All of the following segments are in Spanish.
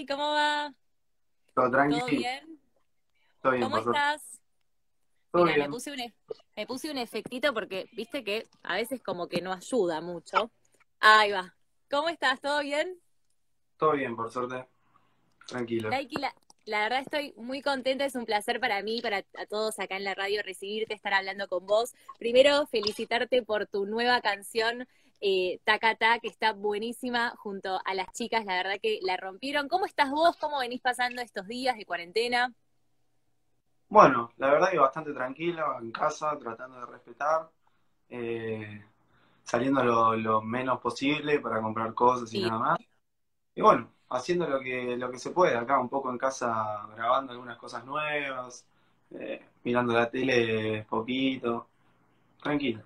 Hey, ¿cómo va? Todo tranquilo. ¿Todo bien? Todo bien, ¿Cómo por estás? Todo Mira, me puse un, e- me puse un efectito porque viste que a veces como que no ayuda mucho. Ahí va. ¿Cómo estás? ¿Todo bien? Todo bien, por suerte. Tranquilo. La, la verdad estoy muy contenta, es un placer para mí, para a todos acá en la radio recibirte, estar hablando con vos. Primero, felicitarte por tu nueva canción, eh, Takata, que está buenísima junto a las chicas, la verdad que la rompieron. ¿Cómo estás vos? ¿Cómo venís pasando estos días de cuarentena? Bueno, la verdad que bastante tranquilo, en casa, tratando de respetar, eh, saliendo lo, lo menos posible para comprar cosas y Sí. nada más. Y bueno, haciendo lo que, lo que se puede acá, un poco en casa, grabando algunas cosas nuevas, eh, mirando la tele poquito, tranquilo.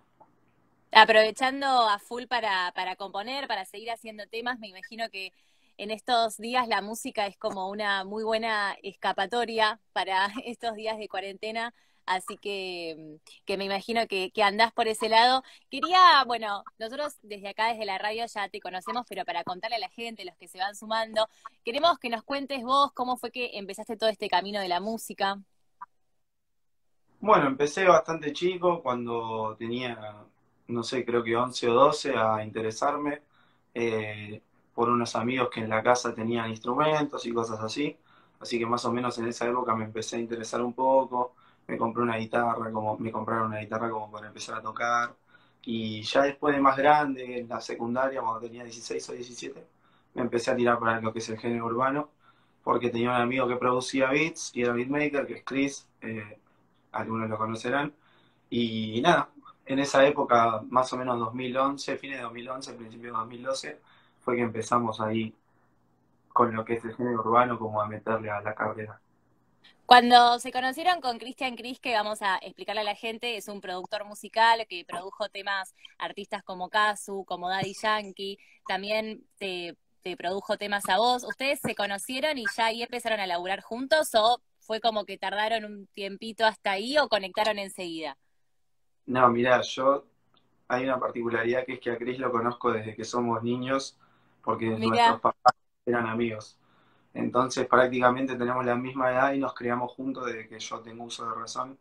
Aprovechando a full para, para componer, para seguir haciendo temas, me imagino que en estos días la música es como una muy buena escapatoria para estos días de cuarentena, así que, que me imagino que, que andás por ese lado. Quería, bueno, nosotros desde acá, desde la radio ya te conocemos, pero para contarle a la gente, los que se van sumando, queremos que nos cuentes vos cómo fue que empezaste todo este camino de la música. Bueno, empecé bastante chico, cuando tenía, no sé, creo que 11 o 12, a interesarme eh, por unos amigos que en la casa tenían instrumentos y cosas así. Así que más o menos en esa época me empecé a interesar un poco, me compré una guitarra, como, me compraron una guitarra como para empezar a tocar. Y ya después de más grande, en la secundaria, cuando tenía 16 o 17, me empecé a tirar para lo que es el género urbano, porque tenía un amigo que producía beats y era beatmaker, que es Chris. eh, algunos lo conocerán. Y nada, en esa época, más o menos 2011, fines de 2011, principio de 2012, fue que empezamos ahí con lo que es el género urbano, como a meterle a la carrera. Cuando se conocieron con Christian Cris, que vamos a explicarle a la gente, es un productor musical que produjo temas artistas como Kazu, como Daddy Yankee, también te, te produjo temas a vos. ¿Ustedes se conocieron y ya ahí empezaron a laburar juntos o fue como que tardaron un tiempito hasta ahí o conectaron enseguida? No, mirá, yo hay una particularidad que es que a Chris lo conozco desde que somos niños, porque nuestros papás eran amigos. Entonces prácticamente tenemos la misma edad y nos criamos juntos desde que yo tengo uso de razón.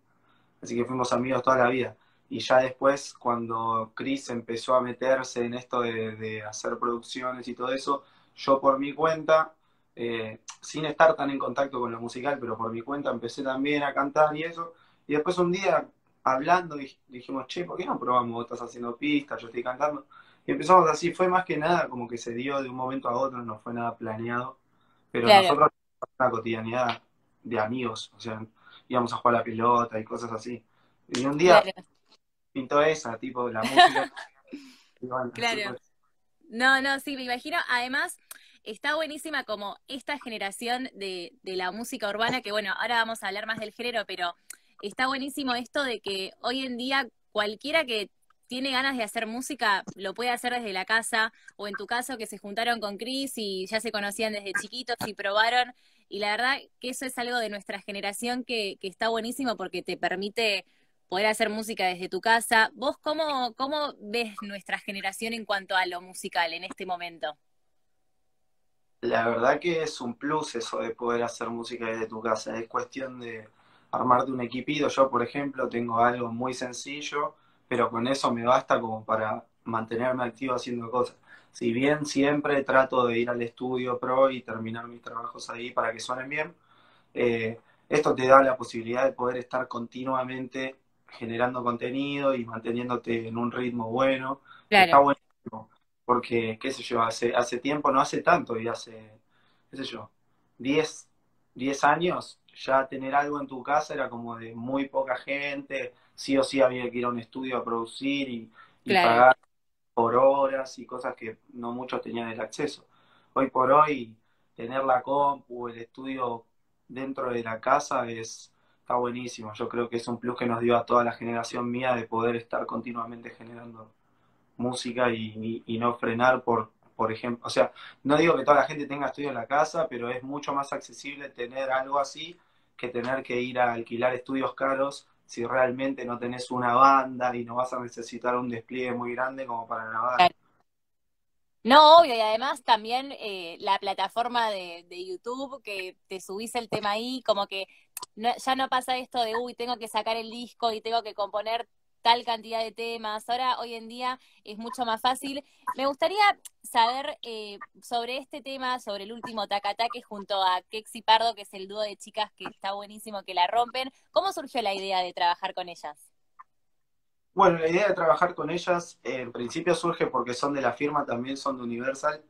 Así que fuimos amigos toda la vida. Y ya después, cuando Chris empezó a meterse en esto de, de hacer producciones y todo eso, yo por mi cuenta, eh, sin estar tan en contacto con lo musical, pero por mi cuenta empecé también a cantar y eso. Y después un día, hablando, dij- dijimos, che, ¿por qué no probamos? Vos estás haciendo pistas, yo estoy cantando. Y empezamos así, fue más que nada como que se dio de un momento a otro, no fue nada planeado. Pero claro, nosotros, una cotidianidad de amigos, o sea, íbamos a jugar a la pelota y cosas así. Y un día claro, pintó esa, tipo, la música, bueno, claro. No, no, sí, me imagino. Además, está buenísima como esta generación de, de la música urbana, que bueno, ahora vamos a hablar más del género, pero está buenísimo esto de que hoy en día cualquiera que tiene ganas de hacer música lo puede hacer desde la casa, o en tu caso que se juntaron con Chris y ya se conocían desde chiquitos y probaron. Y la verdad que eso es algo de nuestra generación que, está buenísimo porque te permite poder hacer música desde tu casa. ¿Vos cómo, cómo ves nuestra generación en cuanto a lo musical en este momento? La verdad que es un plus eso de poder hacer música desde tu casa. Es cuestión de armarte un equipito. Yo, por ejemplo, tengo algo muy sencillo, pero con eso me basta como para mantenerme activo haciendo cosas. Si bien siempre trato de ir al estudio pro y terminar mis trabajos ahí para que suenen bien, eh, esto te da la posibilidad de poder estar continuamente generando contenido y manteniéndote en un ritmo bueno. Está buenísimo, porque, qué sé yo, hace, hace tiempo, no hace tanto, y hace, qué sé yo, 10 10 años, ya tener algo en tu casa era como de muy poca gente, sí o sí había que ir a un estudio a producir y, y claro. pagar por horas y cosas que no muchos tenían el acceso. Hoy por hoy, tener la compu, el estudio dentro de la casa es, está buenísimo. Yo creo que es un plus que nos dio a toda la generación mía de poder estar continuamente generando música y, y- y no frenar por, por ejemplo, o sea, no digo que toda la gente tenga estudio en la casa, pero es mucho más accesible tener algo así que tener que ir a alquilar estudios caros si realmente no tenés una banda y no vas a necesitar un despliegue muy grande como para grabar. No, obvio, y además también eh, la plataforma de, YouTube, que te subís el tema ahí, como que ya no pasa esto de, uy, tengo que sacar el disco y tengo que componer tal cantidad de temas. Ahora, hoy en día, es mucho más fácil. Me gustaría saber eh, sobre este tema, sobre el último Tacataque junto a Kexi Pardo, que es el dúo de chicas que está buenísimo, que la rompen. ¿Cómo surgió la idea de trabajar con ellas? Bueno, la idea de trabajar con ellas en principio surge porque son de la firma, también son de Universal,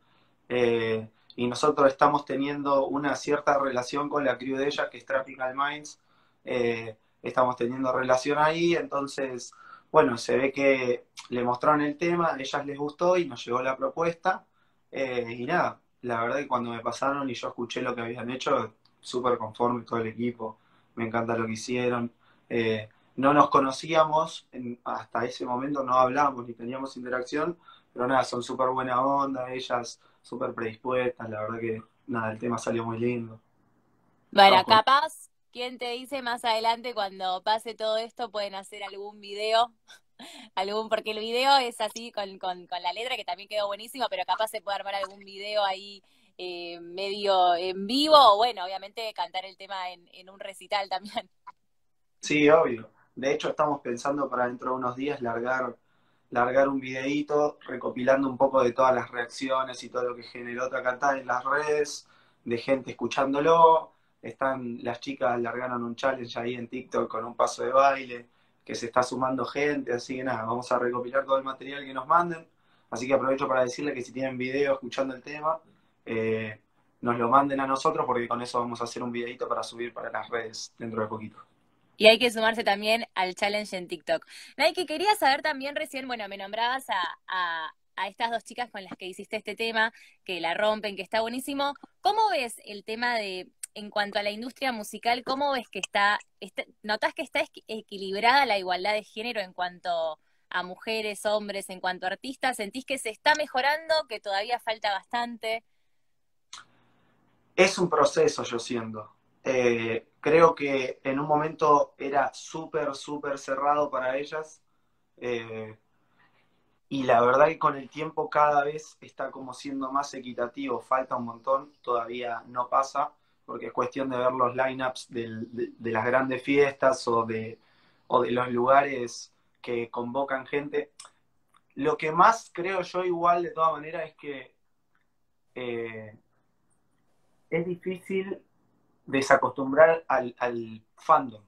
eh, y nosotros estamos teniendo una cierta relación con la crew de ellas, que es Tropical Minds. Eh, estamos teniendo relación ahí, entonces, bueno, se ve que le mostraron el tema, a ellas les gustó y nos llegó la propuesta. Eh, y nada, la verdad que cuando me pasaron y yo escuché lo que habían hecho, súper conforme todo el equipo, me encanta lo que hicieron no nos conocíamos, hasta ese momento no hablábamos ni teníamos interacción, pero nada, son súper buena onda, ellas súper predispuestas, la verdad que nada, el tema salió muy lindo. Bueno, capaz, ¿quién te dice más adelante cuando pase todo esto pueden hacer algún video? algún porque el video es así con, con, con, la letra que también quedó buenísimo, pero capaz se puede armar algún video ahí eh, medio en vivo o bueno, obviamente cantar el tema en, en un recital también. Sí, obvio. De hecho, estamos pensando para dentro de unos días largar, largar un videíto recopilando un poco de todas las reacciones y todo lo que generó cantar en las redes, de gente escuchándolo. Están las chicas largaron un challenge ahí en TikTok con un paso de baile, que se está sumando gente, así que nada, vamos a recopilar todo el material que nos manden. Así que aprovecho para decirle que si tienen video escuchando el tema, eh, nos lo manden a nosotros porque con eso vamos a hacer un videito para subir para las redes dentro de poquito. Y hay que sumarse también al challenge en TikTok. Nike, quería saber también recién, bueno, me nombrabas a, a, estas dos chicas con las que hiciste este tema, que la rompen, que está buenísimo. ¿Cómo ves el tema de, en cuanto a la industria musical, cómo ves que está, está notas que está equilibrada la igualdad de género en cuanto a mujeres, hombres, en cuanto a artistas? ¿Sentís que se está mejorando, que todavía falta bastante? Es un proceso, yo siento. Eh, creo que en un momento era súper, súper cerrado para ellas. Eh, y la verdad que con el tiempo cada vez está como siendo más equitativo. Falta un montón, todavía no pasa, porque es cuestión de ver los lineups de, de, las grandes fiestas o de, o de los lugares que convocan gente. Lo que más creo yo igual de todas maneras es que eh, es difícil desacostumbrar al, fandom.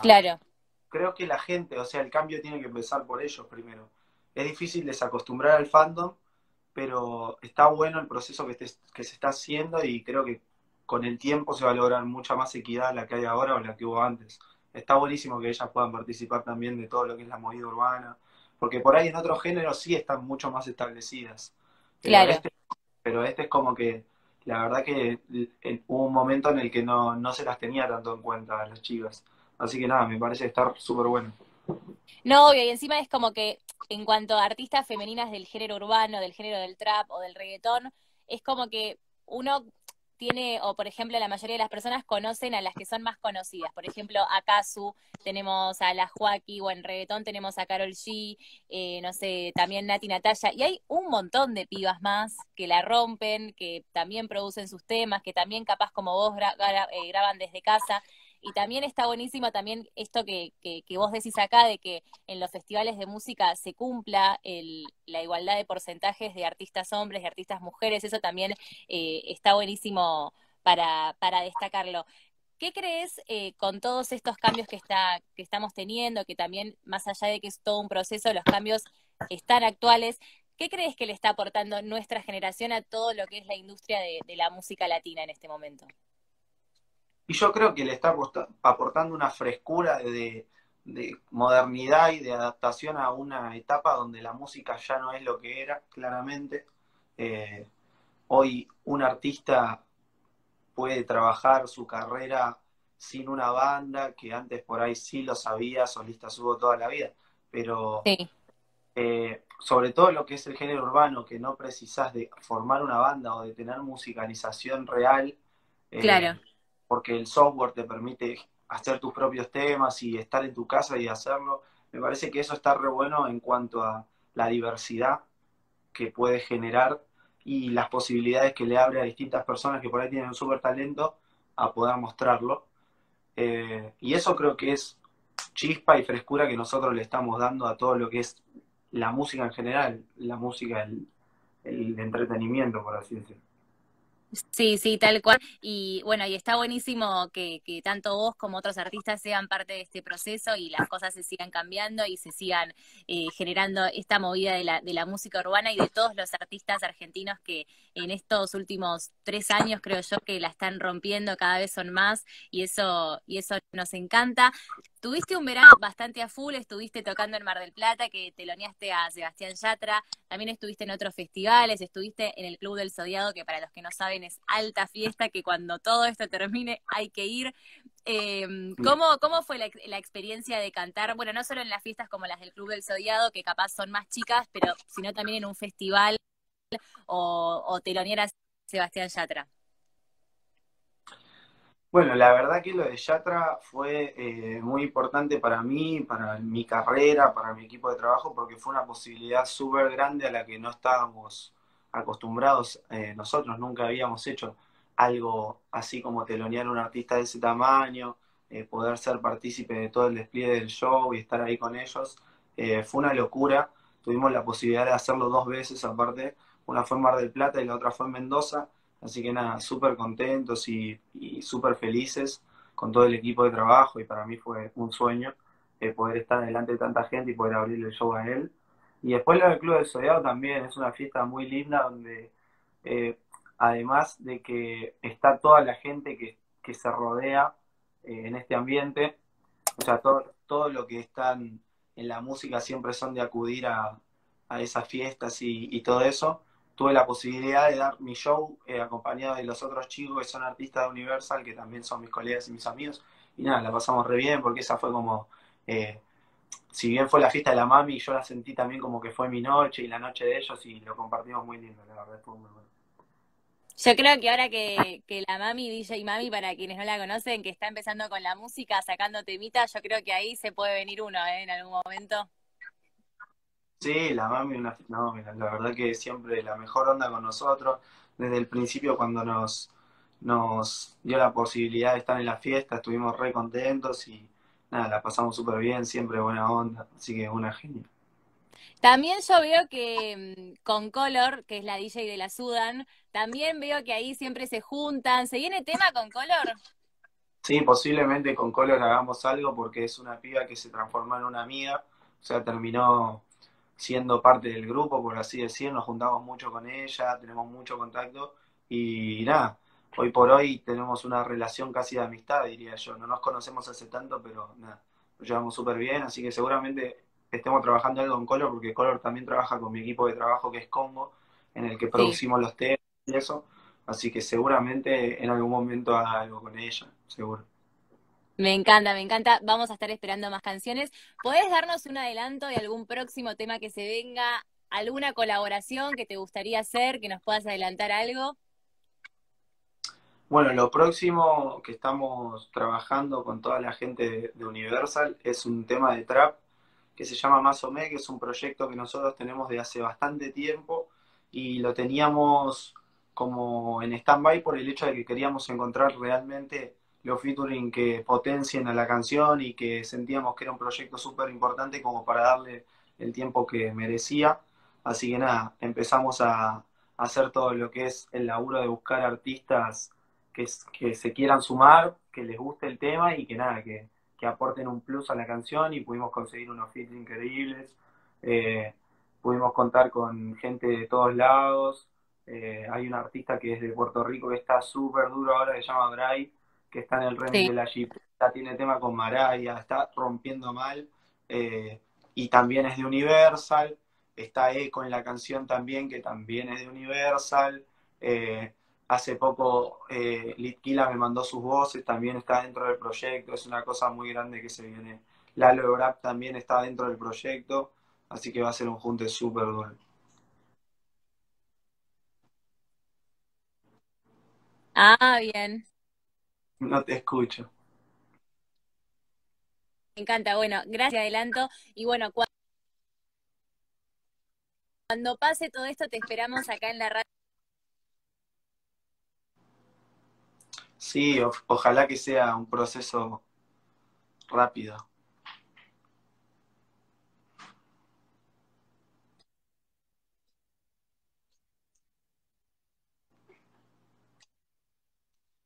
claro. Creo que la gente, o sea, el cambio tiene que empezar por ellos primero. Es difícil desacostumbrar al fandom, pero está bueno el proceso que, que se está haciendo y creo que con el tiempo se va a lograr mucha más equidad la que hay ahora o la que hubo antes. Está buenísimo que ellas puedan participar también de todo lo que es la movida urbana, porque por ahí en otros géneros sí están mucho más establecidas. claro. Este, pero este es como que la verdad que hubo un momento en el que no, se las tenía tanto en cuenta las chicas. Así que nada, me parece estar súper bueno. No, y encima es como que en cuanto a artistas femeninas del género urbano, del género del trap o del reggaetón, es como que uno tiene, o por ejemplo, la mayoría de las personas conocen a las que son más conocidas. Por ejemplo, a Kazu, tenemos a la Joaquí, o en reggaetón tenemos a Carol G, eh, no sé, también Nati Natalia, y hay un montón de pibas más que la rompen, que también producen sus temas, que también capaz como vos eh, graban desde casa. Y también está buenísimo también esto que, que, vos decís acá, de que en los festivales de música se cumpla el, la igualdad de porcentajes de artistas hombres, de artistas mujeres, eso también eh, está buenísimo para, para destacarlo. ¿Qué crees eh, con todos estos cambios que, está, que estamos teniendo, que también, más allá de que es todo un proceso, los cambios están actuales, ¿qué crees que le está aportando nuestra generación a todo lo que es la industria de la música latina en este momento? Y yo creo que le está aportando una frescura de, modernidad y de adaptación a una etapa donde la música ya no es lo que era, claramente. Eh, hoy un artista puede trabajar su carrera sin una banda, que antes por ahí sí lo sabía, solista hubo toda la vida, pero eh, sobre todo lo que es el género urbano, que no precisas de formar una banda o de tener musicalización real, eh, claro porque el software te permite hacer tus propios temas y estar en tu casa y hacerlo. Me parece que eso está re bueno en cuanto a la diversidad que puede generar y las posibilidades que le abre a distintas personas que por ahí tienen un súper talento a poder mostrarlo. Eh, y eso creo que es chispa y frescura que nosotros le estamos dando a todo lo que es la música en general, la música, el, el entretenimiento, por así decirlo. Sí, sí, tal cual. Y bueno, y está buenísimo que, tanto vos como otros artistas sean parte de este proceso y las cosas se sigan cambiando y se sigan eh, generando esta movida de la, de la música urbana y de todos los artistas argentinos que en estos últimos tres años creo yo que la están rompiendo, cada vez son más y eso, y eso nos encanta. Tuviste un verano bastante a full, estuviste tocando en Mar del Plata, que teloneaste a Sebastián Yatra, también estuviste en otros festivales, estuviste en el Club del Zodiado, que para los que no saben es alta fiesta, que cuando todo esto termine hay que ir. Em, ¿cómo, ¿Cómo fue la, la, experiencia de cantar? Bueno, no solo en las fiestas como las del Club del Zodiado, que capaz son más chicas, pero sino también en un festival o, o telonear a Sebastián Yatra. Bueno, la verdad que lo de Yatra fue eh, muy importante para mí, para mi carrera, para mi equipo de trabajo, porque fue una posibilidad súper grande a la que no estábamos acostumbrados. Eh, nosotros nunca habíamos hecho algo así como telonear a un artista de ese tamaño, eh, poder ser partícipe de todo el despliegue del show y estar ahí con ellos. fue una locura. Tuvimos la posibilidad de hacerlo dos veces aparte. Una fue en Mar del Plata y la otra fue en Mendoza Así que nada, súper contentos y, súper felices con todo el equipo de trabajo y para mí fue un sueño eh, poder estar delante de tanta gente y poder abrirle el show a él. Y después lo del Club del Soleado también es una fiesta muy linda donde eh, además de que está toda la gente que, se rodea eh, en este ambiente, o sea, todo, todo lo que están en la música siempre son de acudir a, esas fiestas y todo eso tuve la posibilidad de dar mi show eh, acompañado de los otros chicos que son artistas de Universal, que también son mis colegas y mis amigos. Y nada, la pasamos re bien porque esa fue como, eh, si bien fue la fiesta de la mami, yo la sentí también como que fue mi noche y la noche de ellos y lo compartimos muy lindo, la verdad, fue muy bueno. Yo creo que ahora que, que la mami, DJ Mami, para quienes no la conocen, que está empezando con la música, sacando temitas, yo creo que ahí se puede venir uno, ¿eh? En algún momento. Sí, la mami, una, no, la verdad que siempre la mejor onda con nosotros. Desde el principio, cuando nos, nos dio la posibilidad de estar en la fiesta, estuvimos re contentos y nada, la pasamos súper bien, siempre buena onda. Así que una genia. También yo veo que mm, con Color, que es la DJ de la Sudan, también veo que ahí siempre se juntan. ¿Se viene tema con Color? Sí, posiblemente con Color hagamos algo porque es una piba que se transformó en una amiga. O sea, terminó siendo parte del grupo, por así decir, nos juntamos mucho con ella, tenemos mucho contacto y nada, hoy por hoy tenemos una relación casi de amistad, diría yo. No nos conocemos hace tanto, pero nada, nos llevamos súper bien, así que seguramente estemos trabajando algo con Color, porque Color también trabaja con mi equipo de trabajo que es Congo, en el que producimos los temas y eso, así que seguramente en algún momento haga algo con ella, seguro. Me encanta, me encanta. Vamos a estar esperando más canciones. ¿Podés darnos un adelanto de algún próximo tema que se venga? ¿Alguna colaboración que te gustaría hacer? ¿Que nos puedas adelantar algo? Bueno, lo próximo que estamos trabajando con toda la gente de, Universal es un tema de trap que se llama Más o que es un proyecto que nosotros tenemos de hace bastante tiempo y lo teníamos como en stand-by por el hecho de que queríamos encontrar realmente los featuring que potencien a la canción y que sentíamos que era un proyecto súper importante como para darle el tiempo que merecía. Así que nada, empezamos a, hacer todo lo que es el laburo de buscar artistas que, que, se quieran sumar, que les guste el tema y que nada, que, que aporten un plus a la canción y pudimos conseguir unos feats increíbles. Eh, pudimos contar con gente de todos lados. Eh, hay un artista que es de Puerto Rico que está súper duro ahora, que se llama Bray, que está en el remix de la Jeep, tiene tema con Maraya, está rompiendo mal, eh, y también es de Universal, está Eco en la canción también, que también es de Universal, eh, hace poco eh, Litkila me mandó sus voces, también está dentro del proyecto, es una cosa muy grande que se viene. Lalo Brap también está dentro del proyecto, así que va a ser un junte súper duro. Ah, bien. No te escucho. Me encanta, bueno, gracias adelanto. Y bueno, Cuando pase todo esto, te esperamos acá en la radio. Sí, o- ojalá que sea un proceso rápido.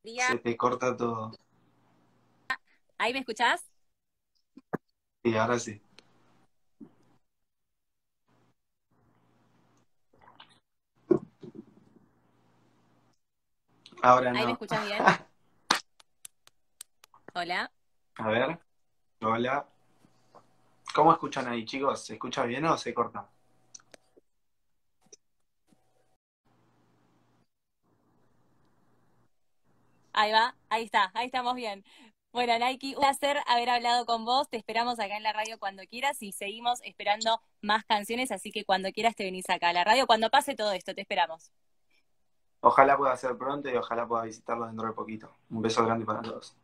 Se te corta todo. ¿Ahí me escuchás? Sí, ahora sí. Ahora ¿Ahí me no. escuchás bien? Hola. A ver. Hola. ¿Cómo escuchan ahí, chicos? ¿Se escucha bien o se corta? Ahí va, ahí está, ahí estamos bien. Bueno, Nike, un placer haber hablado con vos. Te esperamos acá en la radio cuando quieras y seguimos esperando más canciones, así que cuando quieras te venís acá a la radio. Cuando pase todo esto, te esperamos. Ojalá pueda ser pronto y ojalá pueda visitarlos dentro de poquito. Un beso grande para todos.